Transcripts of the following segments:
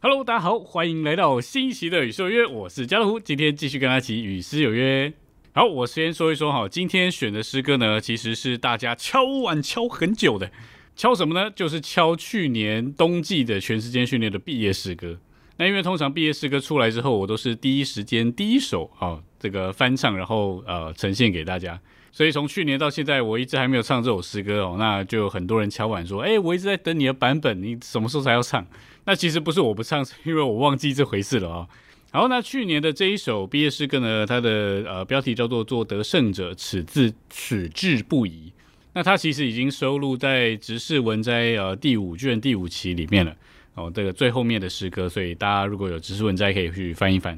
Hello，大家好，欢迎来到新奇的与诗有约，我是家乐福，今天继续跟他一起与诗有约。好，我先说一说哈，今天选的诗歌呢，其实是大家敲碗敲很久的，敲什么呢？就是敲去年冬季的全时间训练的毕业诗歌。那因为通常毕业诗歌出来之后，我都是第一时间第一首啊这个翻唱，然后呃呈现给大家。所以从去年到现在，我一直还没有唱这首诗歌哦，那就很多人敲碗说，哎，我一直在等你的版本，你什么时候才要唱？那其实不是我不唱，是因为我忘记这回事了啊。好，那去年的这一首毕业诗歌呢，它的呃标题叫做“做得胜者，此自此志不移”。那它其实已经收录在《直视文摘》呃第五卷第五期里面了哦，这个最后面的诗歌，所以大家如果有《直视文摘》可以去翻一翻。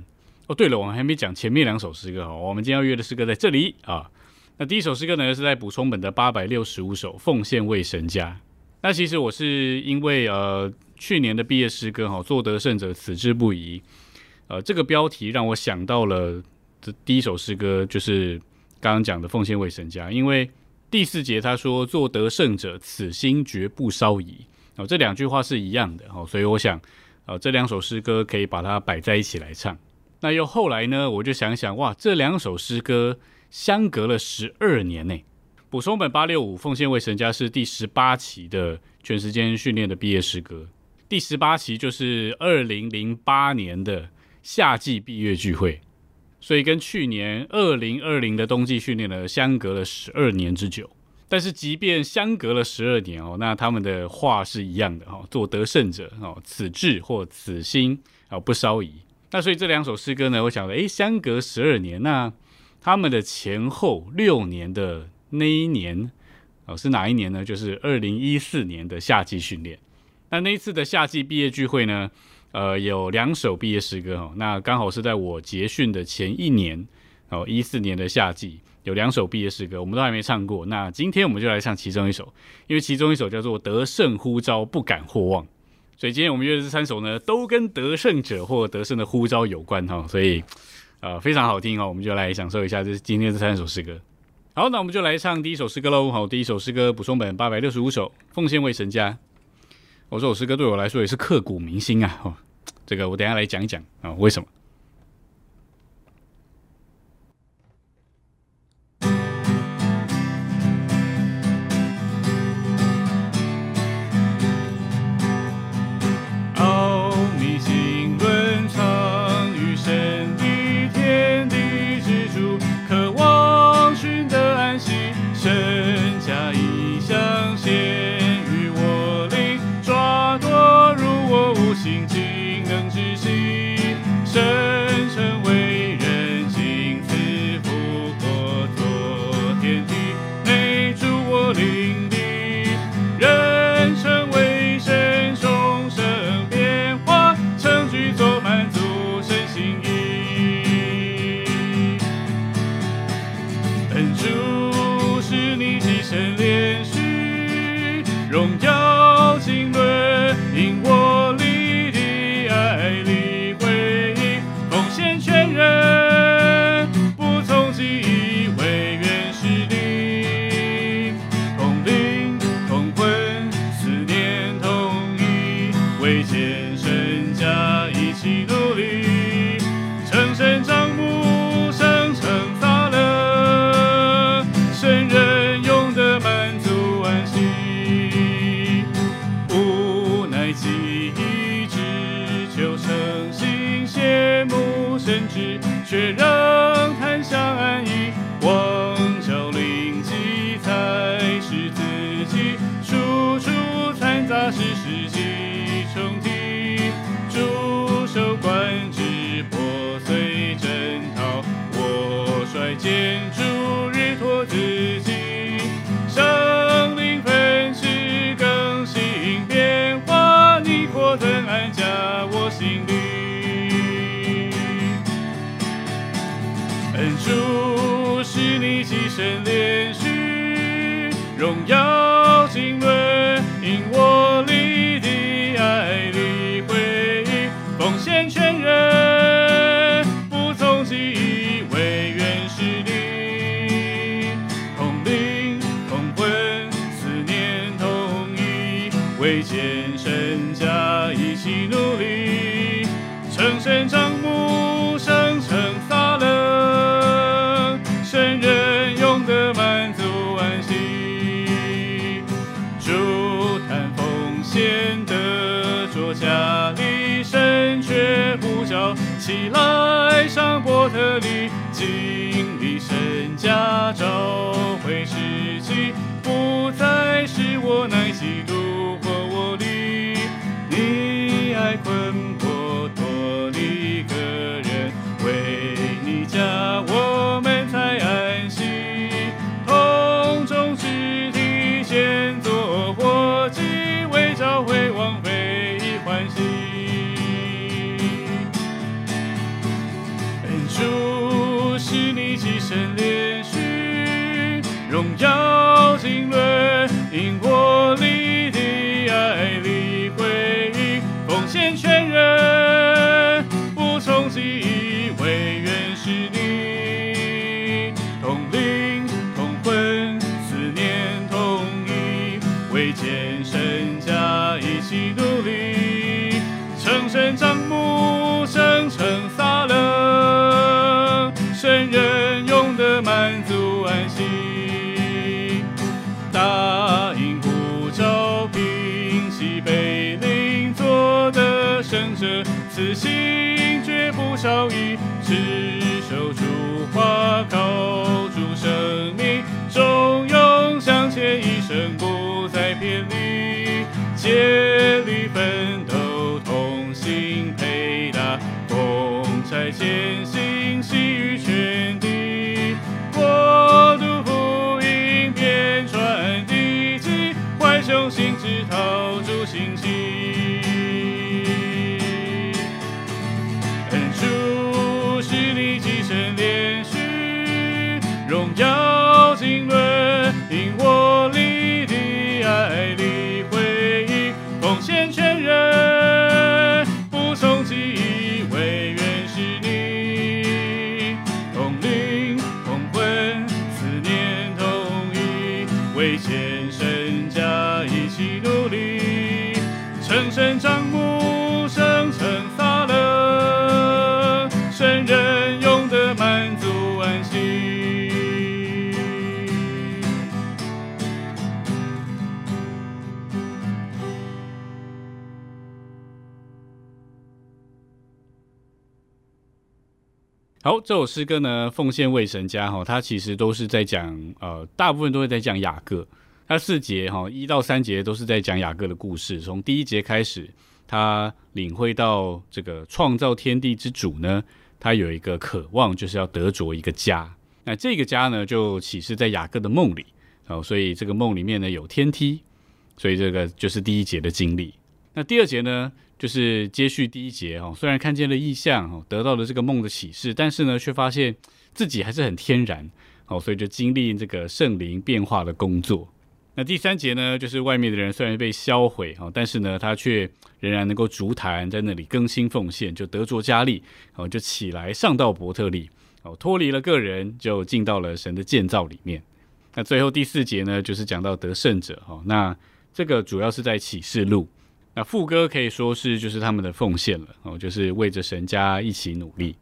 哦，对了，我们还没讲前面两首诗歌哦，我们今天要约的诗歌在这里啊。那第一首诗歌呢，是在补充本的八百六十五首，奉献为神家。那其实我是因为呃去年的毕业诗歌哈，做得胜者此志不移，呃这个标题让我想到了这第一首诗歌，就是刚刚讲的奉献为神家。因为第四节他说做得胜者此心绝不稍移哦，这两句话是一样的哦，所以我想呃这两首诗歌可以把它摆在一起来唱。那又后来呢，我就想想哇，这两首诗歌。相隔了十二年内，补充本八六五奉献为神家是第十八期的全时间训练的毕业诗歌。第十八期就是二零零八年的夏季毕业聚会，所以跟去年二零二零的冬季训练呢相隔了十二年之久。但是即便相隔了十二年哦，那他们的话是一样的哈，做得胜者哦，此志或此心啊不稍移。那所以这两首诗歌呢，我想诶，相隔十二年那。他们的前后六年的那一年，哦，是哪一年呢？就是二零一四年的夏季训练。那那一次的夏季毕业聚会呢，呃，有两首毕业诗歌哦。那刚好是在我结训的前一年哦，一四年的夏季有两首毕业诗歌，我们都还没唱过。那今天我们就来唱其中一首，因为其中一首叫做《得胜呼召不敢或忘》，所以今天我们约的这三首呢，都跟得胜者或得胜的呼召有关哈，所以。呃，非常好听哦，我们就来享受一下这今天这三首诗歌。好，那我们就来唱第一首诗歌喽。好，第一首诗歌补充本八百六十五首，奉献为神家。我这首诗歌对我来说也是刻骨铭心啊。哦，这个我等下来讲一讲啊，为什么？侵略因我荣耀敬畏起来上伯特利，经历神家召回时期，不再是我乃基督或我力，你爱困主是你寄身连续，荣耀经纶，因我此心绝不少疑，只守住话，靠住生命，忠勇向前，一生不再偏离，竭力奋这首诗歌呢，奉献为神家哈，它其实都是在讲，呃，大部分都会在讲雅各。它四节哈，一到三节都是在讲雅各的故事。从第一节开始，他领会到这个创造天地之主呢，他有一个渴望，就是要得着一个家。那这个家呢，就启示在雅各的梦里哦，所以这个梦里面呢有天梯，所以这个就是第一节的经历。那第二节呢，就是接续第一节哦，虽然看见了异象哦，得到了这个梦的启示，但是呢，却发现自己还是很天然哦，所以就经历这个圣灵变化的工作。那第三节呢，就是外面的人虽然被销毁哦，但是呢，他却仍然能够足坛在那里更新奉献，就得着加力哦，就起来上到伯特利哦，脱离了个人，就进到了神的建造里面。那最后第四节呢，就是讲到得胜者哈，那这个主要是在启示录。那副歌可以说是就是他们的奉献了哦，就是为着神家一起努力。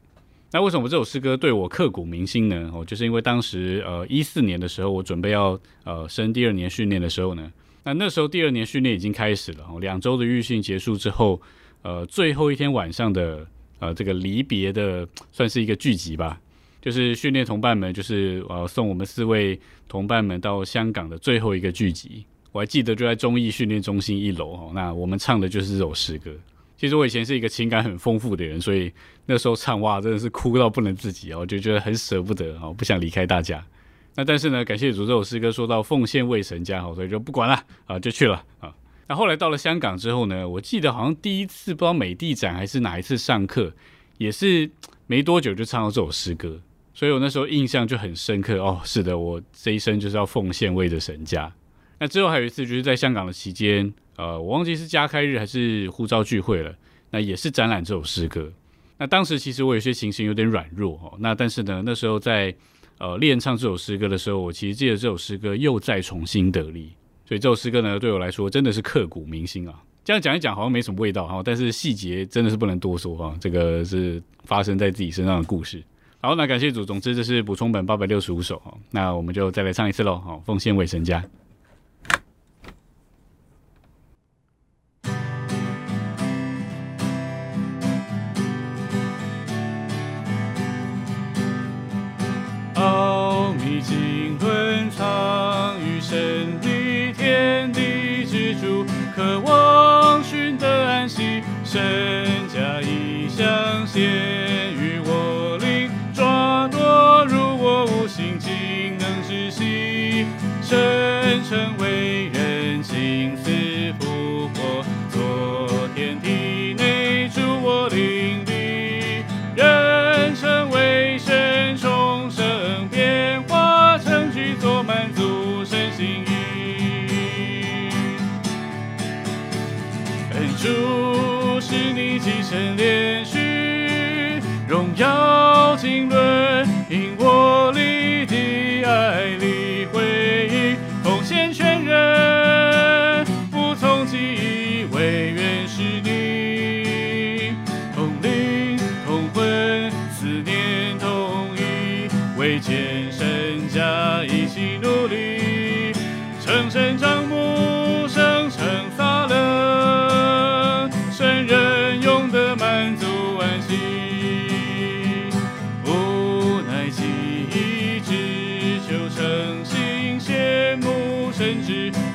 那为什么这首诗歌对我刻骨铭心呢？哦，就是因为当时呃一四年的时候，我准备要呃升第二年训练的时候呢，那那时候第二年训练已经开始了，两周的预训结束之后，呃，最后一天晚上的呃这个离别的算是一个聚集吧，就是训练同伴们，就是呃送我们四位同伴们到香港的最后一个聚集。我还记得就在中艺训练中心一楼哦，那我们唱的就是这首诗歌。其实我以前是一个情感很丰富的人，所以那时候唱哇，真的是哭到不能自己哦，就觉得很舍不得哦，不想离开大家。那但是呢，感谢主，这首诗歌说到奉献为神家，哦，所以就不管了啊，就去了啊。那后来到了香港之后呢，我记得好像第一次不知道美地展还是哪一次上课，也是没多久就唱到这首诗歌，所以我那时候印象就很深刻哦。是的，我这一生就是要奉献为着神家。那最后还有一次就是在香港的期间呃我忘记是家开日还是护照聚会了那也是展览这首诗歌。那当时其实我有些情形有点软弱哦那但是呢那时候在呃练唱这首诗歌的时候我其实记得这首诗歌又再重新得力。所以这首诗歌呢对我来说真的是刻骨铭心啊。这样讲一讲好像没什么味道哈但是细节真的是不能多说哈这个是发生在自己身上的故事。好那感谢组总之这是补充本八百六十五首哈那我们就再来唱一次喽好奉献未神家。渴望寻得安息生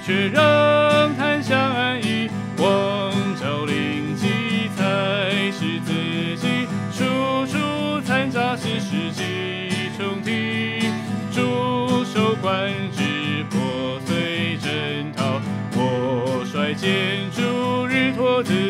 却仍檀相暗意。光照灵机才是自己，处处残渣是世纪重提。驻守观之破碎枕讨，我率剑逐日脱子。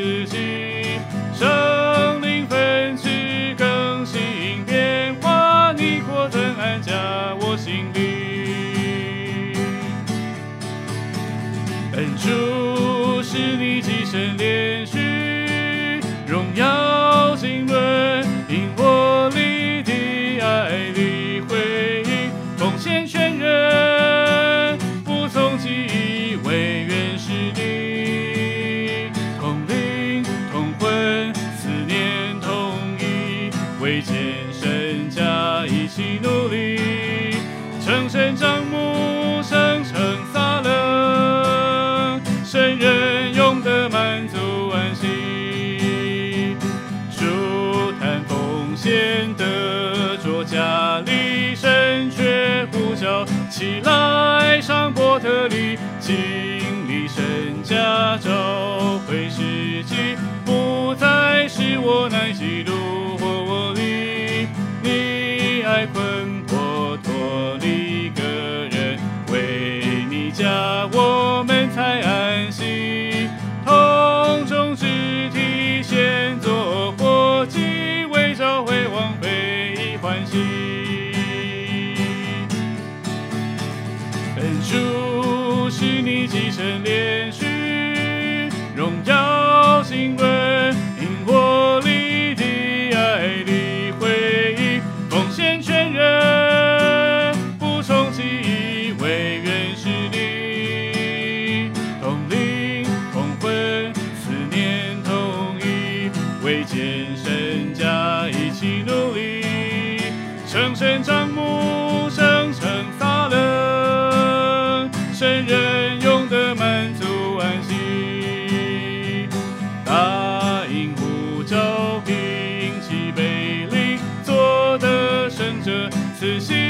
起来，上波特利，经历神家找回时机，不再是我难记录。Nên 此心。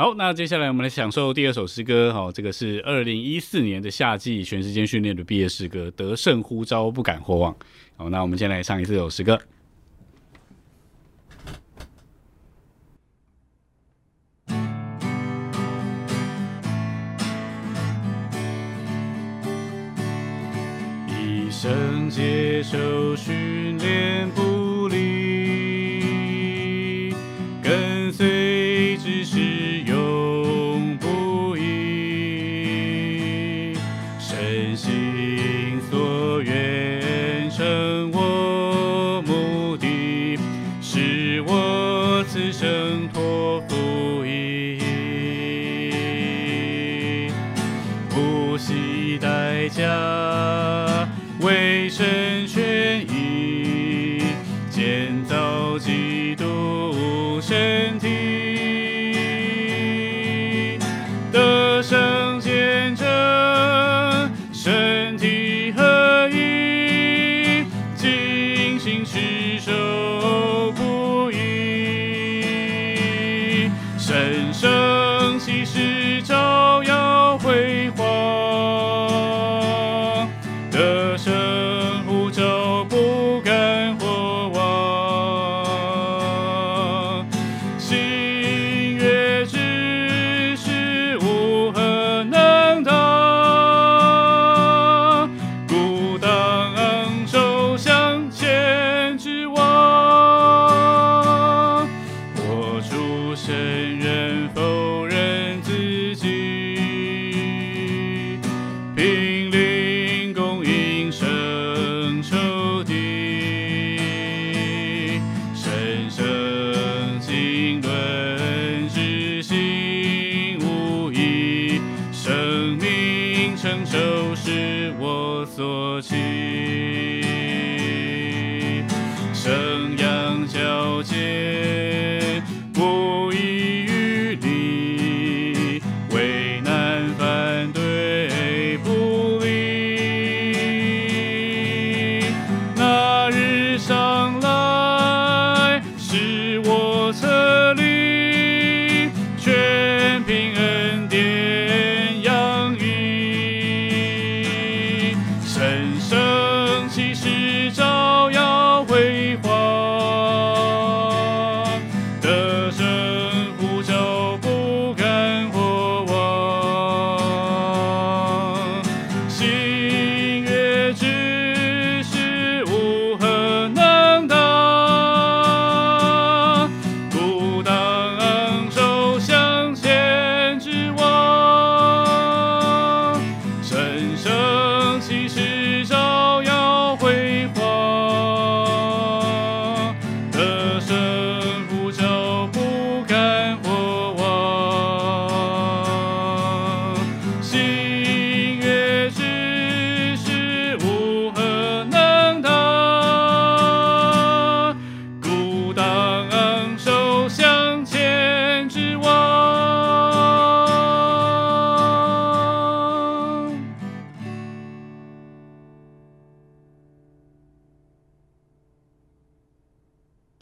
好，那接下来我们来享受第二首诗歌。好，这个是二零一四年的夏季全时间训练的毕业诗歌《得胜呼召，不敢或忘》。好，那我们先来唱一次首诗歌。一生接受训练不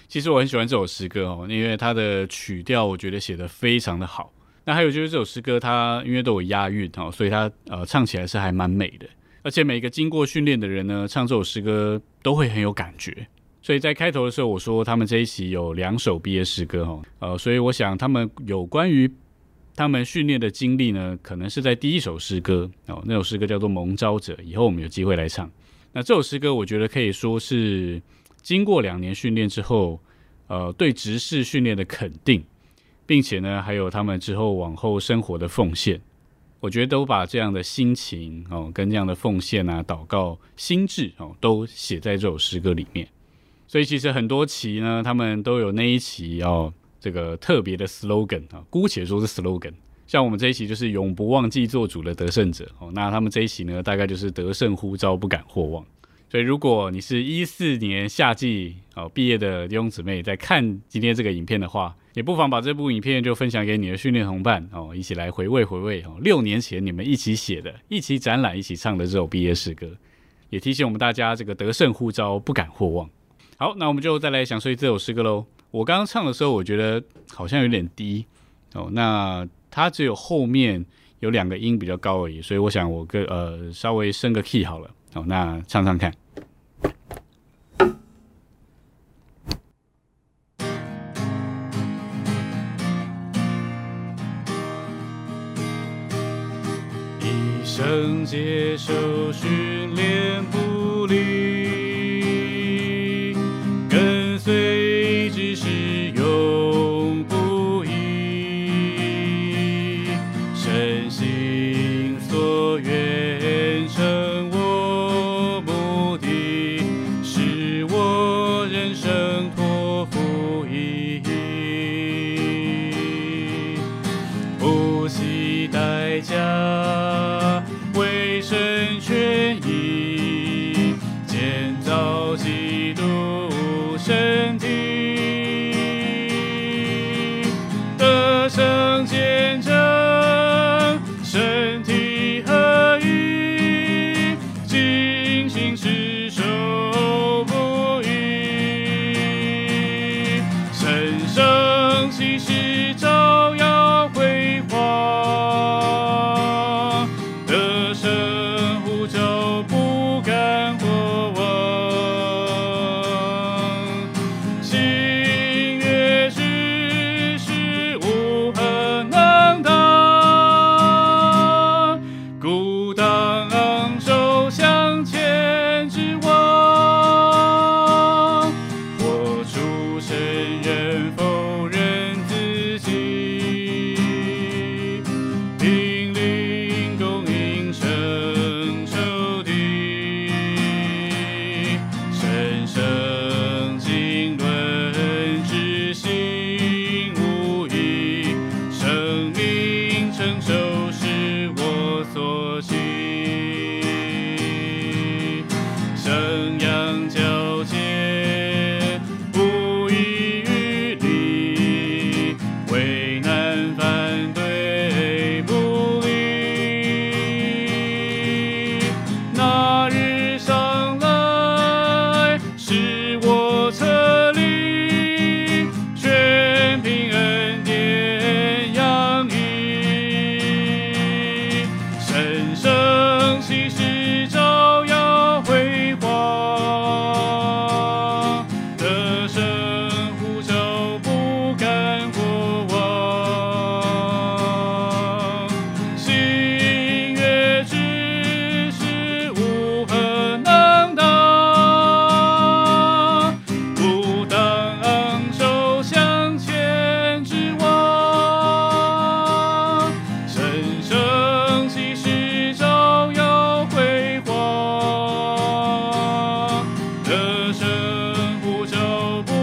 其实我很喜欢这首诗歌哦，因为它的曲调我觉得写得非常的好。那还有就是这首诗歌它因为都有押韵哦，所以它呃唱起来是还蛮美的。而且每个经过训练的人呢，唱这首诗歌都会很有感觉。所以在开头的时候我说他们这一期有两首毕业诗歌哦，呃，所以我想他们有关于他们训练的经历呢，可能是在第一首诗歌哦，那首诗歌叫做《蒙召者》，以后我们有机会来唱。那这首诗歌我觉得可以说是经过两年训练之后，呃，对执事训练的肯定，并且呢，还有他们之后往后生活的奉献，我觉得都把这样的心情哦，跟这样的奉献啊、祷告、心智哦，都写在这首诗歌里面。所以其实很多期呢，他们都有那一期哦，这个特别的 slogan 啊，姑且说是 slogan。像我们这一期就是永不忘记做主的得胜者哦，那他们这一期呢，大概就是得胜呼召不敢或忘。所以，如果你是一四年夏季哦毕业的弟兄姊妹在看今天这个影片的话，也不妨把这部影片就分享给你的训练同伴哦，一起来回味回味哦，六年前你们一起写的、一起展览、一起唱的这首毕业诗歌，也提醒我们大家这个得胜呼召不敢或忘。好，那我们就再来享受这首诗歌喽。我刚刚唱的时候，我觉得好像有点低哦，那它只有后面有两个音比较高而已，所以我想我个呃稍微升个 key 好了。好，那唱唱看。一生接受训练不。家。不走。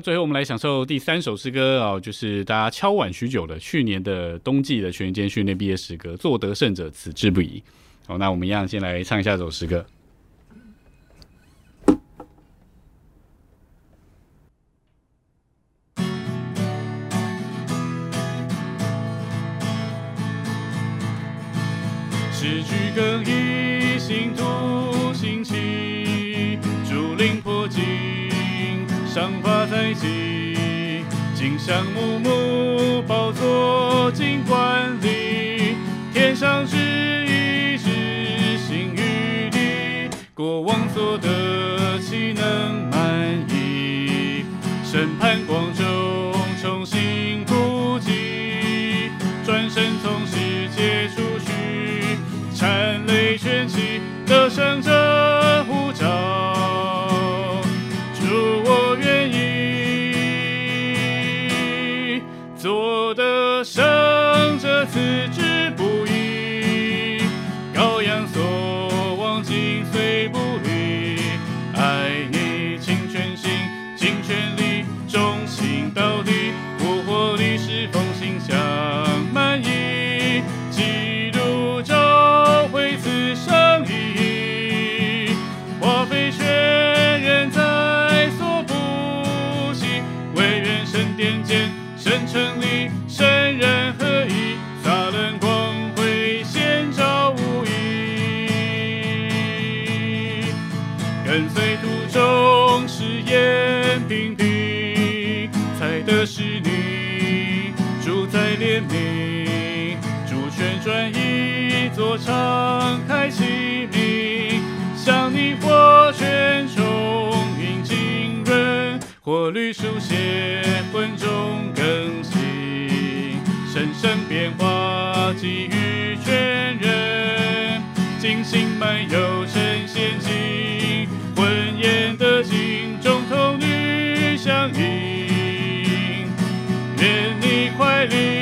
最后我们来享受第三首诗歌哦就是大家敲碗许久的去年的冬季的全员间训练毕业诗歌作得胜者此志不移好那我们一样先来唱一下这首诗歌。将木木宝座尽管理，天上是一只星与地，国王做得岂能满意？审判广州重新估计，转身从世界出去，颤雷卷起，得胜者。多敞开心灵，向你火泉充盈浸润，火绿书写魂中更新，深深变化给予全人，精心漫游神仙境，婚宴的镜中童女相迎，愿你快临，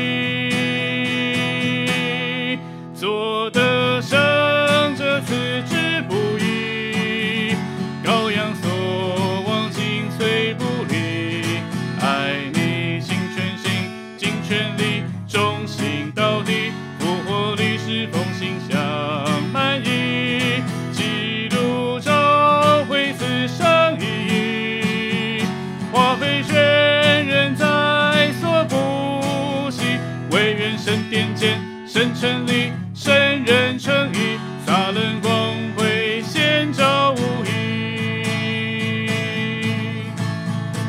间神成立，神人诚意，撒冷光辉，显照无遗。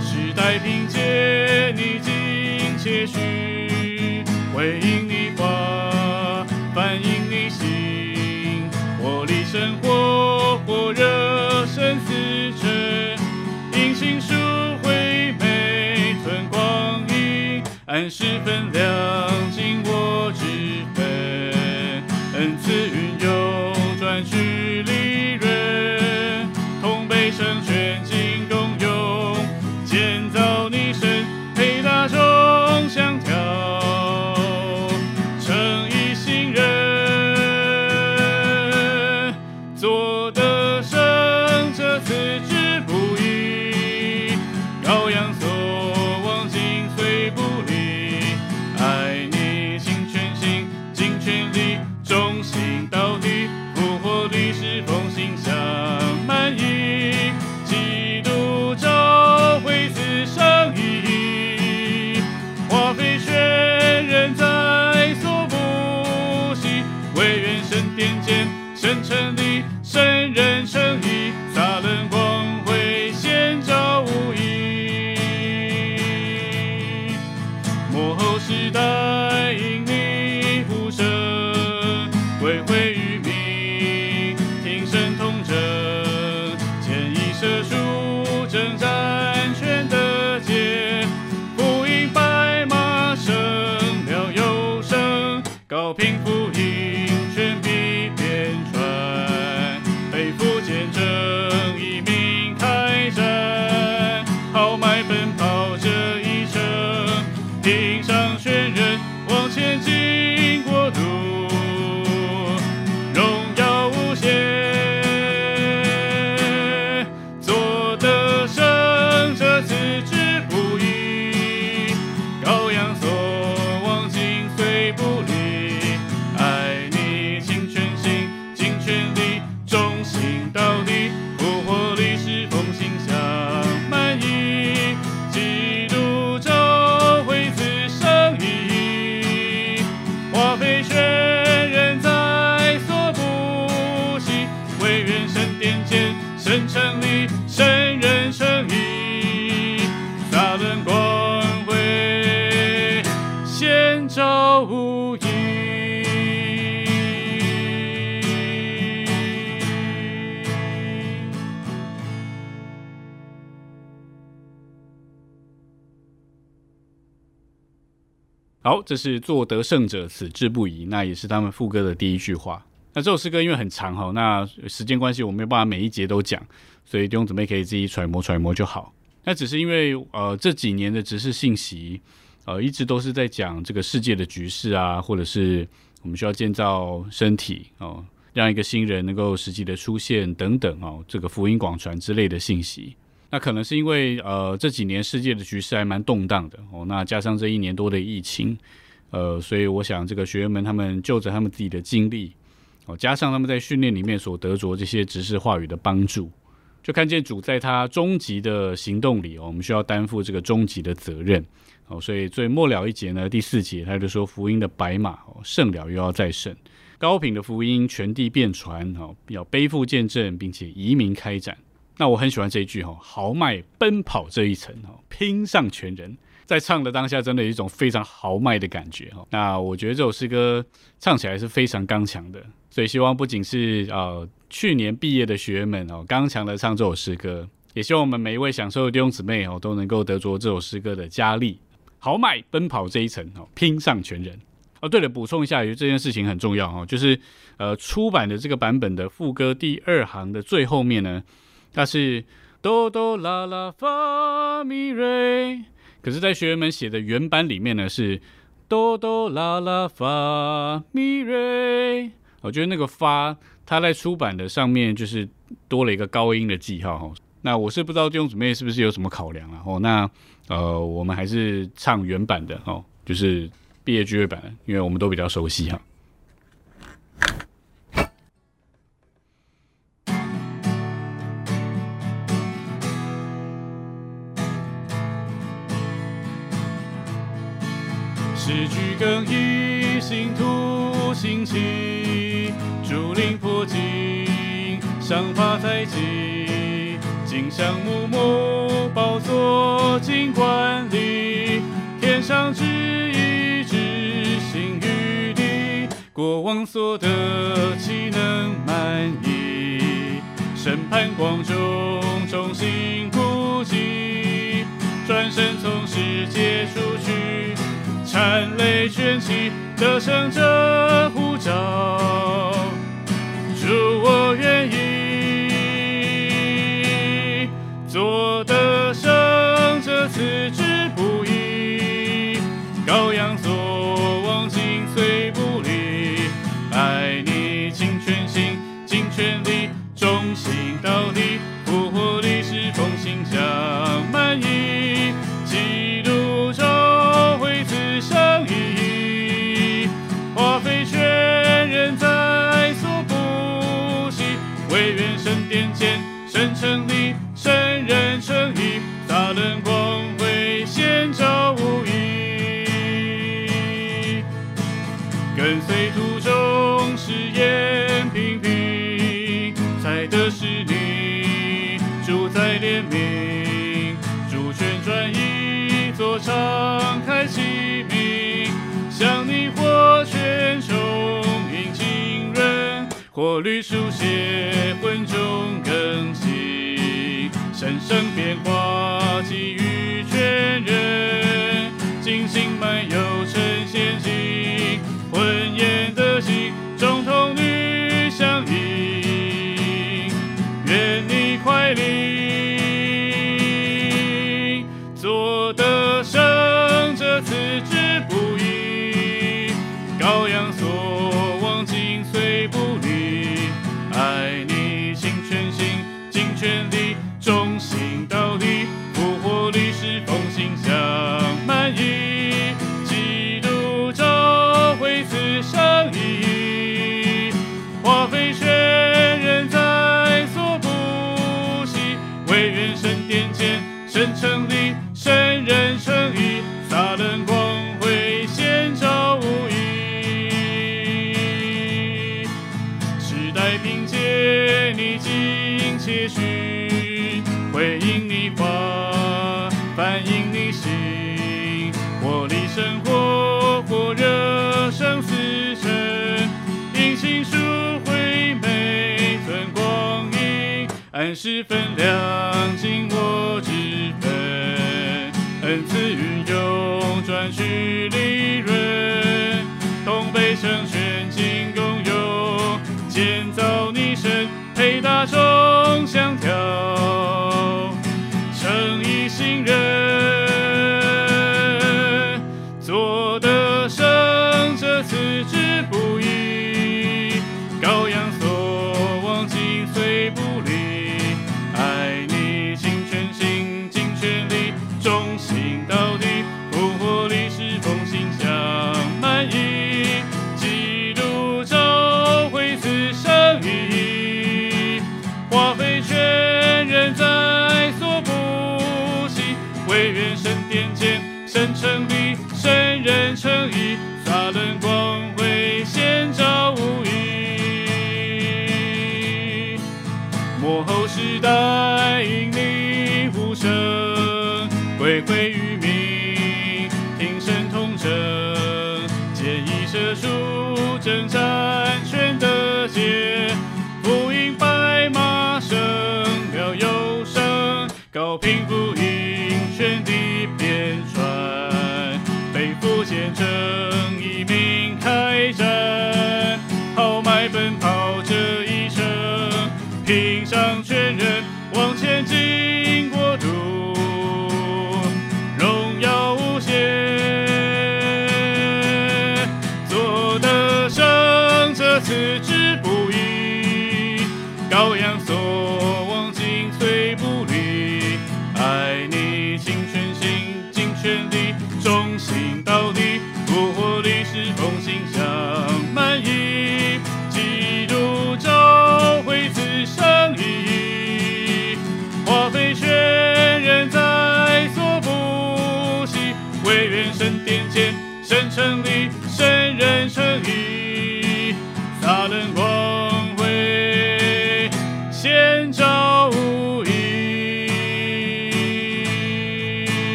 时代凭借你尽且虚，回应你话，反映你心，活力生活，火热生死辰，因心书惠美存光阴，按时分量唯愿神殿前神成立，神人诚意，撒冷光辉，显照无遗。好，这是做得胜者此志不移，那也是他们副歌的第一句话。那这首诗歌因为很长哈，那时间关系我没有办法每一节都讲，所以弟兄姊妹可以自己揣摩揣摩就好。那只是因为呃这几年的只是信息，呃一直都是在讲这个世界的局势啊，或者是我们需要建造身体哦，让一个新人能够实际的出现等等哦，这个福音广传之类的信息。那可能是因为呃这几年世界的局势还蛮动荡的哦，那加上这一年多的疫情，呃，所以我想这个学员们他们就着他们自己的经历哦，加上他们在训练里面所得着这些执事话语的帮助，就看见主在他终极的行动里，我们需要担负这个终极的责任。哦，所以最末了一节呢，第四节他就说福音的白马哦，胜了又要再胜，高品的福音全地遍传哦，要背负见证，并且移民开展。那我很喜欢这一句哈，豪迈奔跑这一层哦，拼上全人，在唱的当下，真的有一种非常豪迈的感觉哈。那我觉得这首诗歌唱起来是非常刚强的，所以希望不仅是呃去年毕业的学员们哦，刚强的唱这首诗歌，也希望我们每一位享受的弟兄姊妹哦，都能够得着这首诗歌的加力，豪迈奔跑这一程哦，拼上全人。哦，对了，补充一下，因为这件事情很重要哈，就是呃出版的这个版本的副歌第二行的最后面呢。它是哆哆啦啦发咪瑞，可是，在学员们写的原版里面呢，是哆哆啦啦发咪瑞。我觉得那个发，它在出版的上面就是多了一个高音的记号。那我是不知道弟兄姊妹是不是有什么考量啊？哦，那呃，我们还是唱原版的哦，就是毕业聚会版，因为我们都比较熟悉哈。诗句更以新土兴起，竹林破镜，上发才起，金香木木，宝座金冠里，天上之意，之心于地，国王所得，岂能满意？审判光中，众心孤寂，转身从世界出去。含泪卷起得胜者护照，主我愿意做神成立，神人成义，大能光辉显照无疑。跟随途中誓言频频，才得是你主宰怜悯，主权转移，作敞开启明，向你火泉中饮浸润，火绿书写魂中。神圣变化，给予全人，精心漫游成仙境，婚宴成立，神人成义，撒冷光辉显照无疑，时代凭借你尽切许。回应你话，反映你心，活力生活，火热生死神，因情书回每寸光阴，按时分量紧握之分，恩赐运用赚取利润，同悲成全尽共用，建造你身，配大众上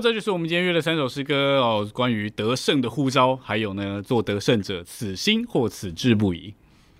这就是我们今天约的三首诗歌哦，关于得胜的呼召，还有呢，做得胜者此心或此志不移。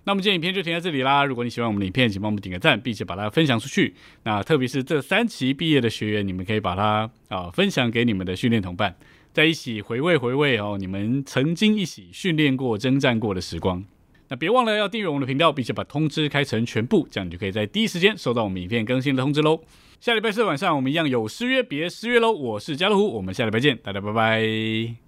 那我们今天影片就停在这里啦。如果你喜欢我们的影片，请帮我们点个赞，并且把它分享出去。那特别是这三期毕业的学员，你们可以把它啊、分享给你们的训练同伴，在一起回味回味哦，你们曾经一起训练过、征战过的时光。那别忘了要订阅我们的频道，并且把通知开成全部，这样你就可以在第一时间收到我们影片更新的通知喽。下礼拜四晚上我们一样有失约，别失约喽！我是家乐虎，我们下礼拜见，大家拜拜。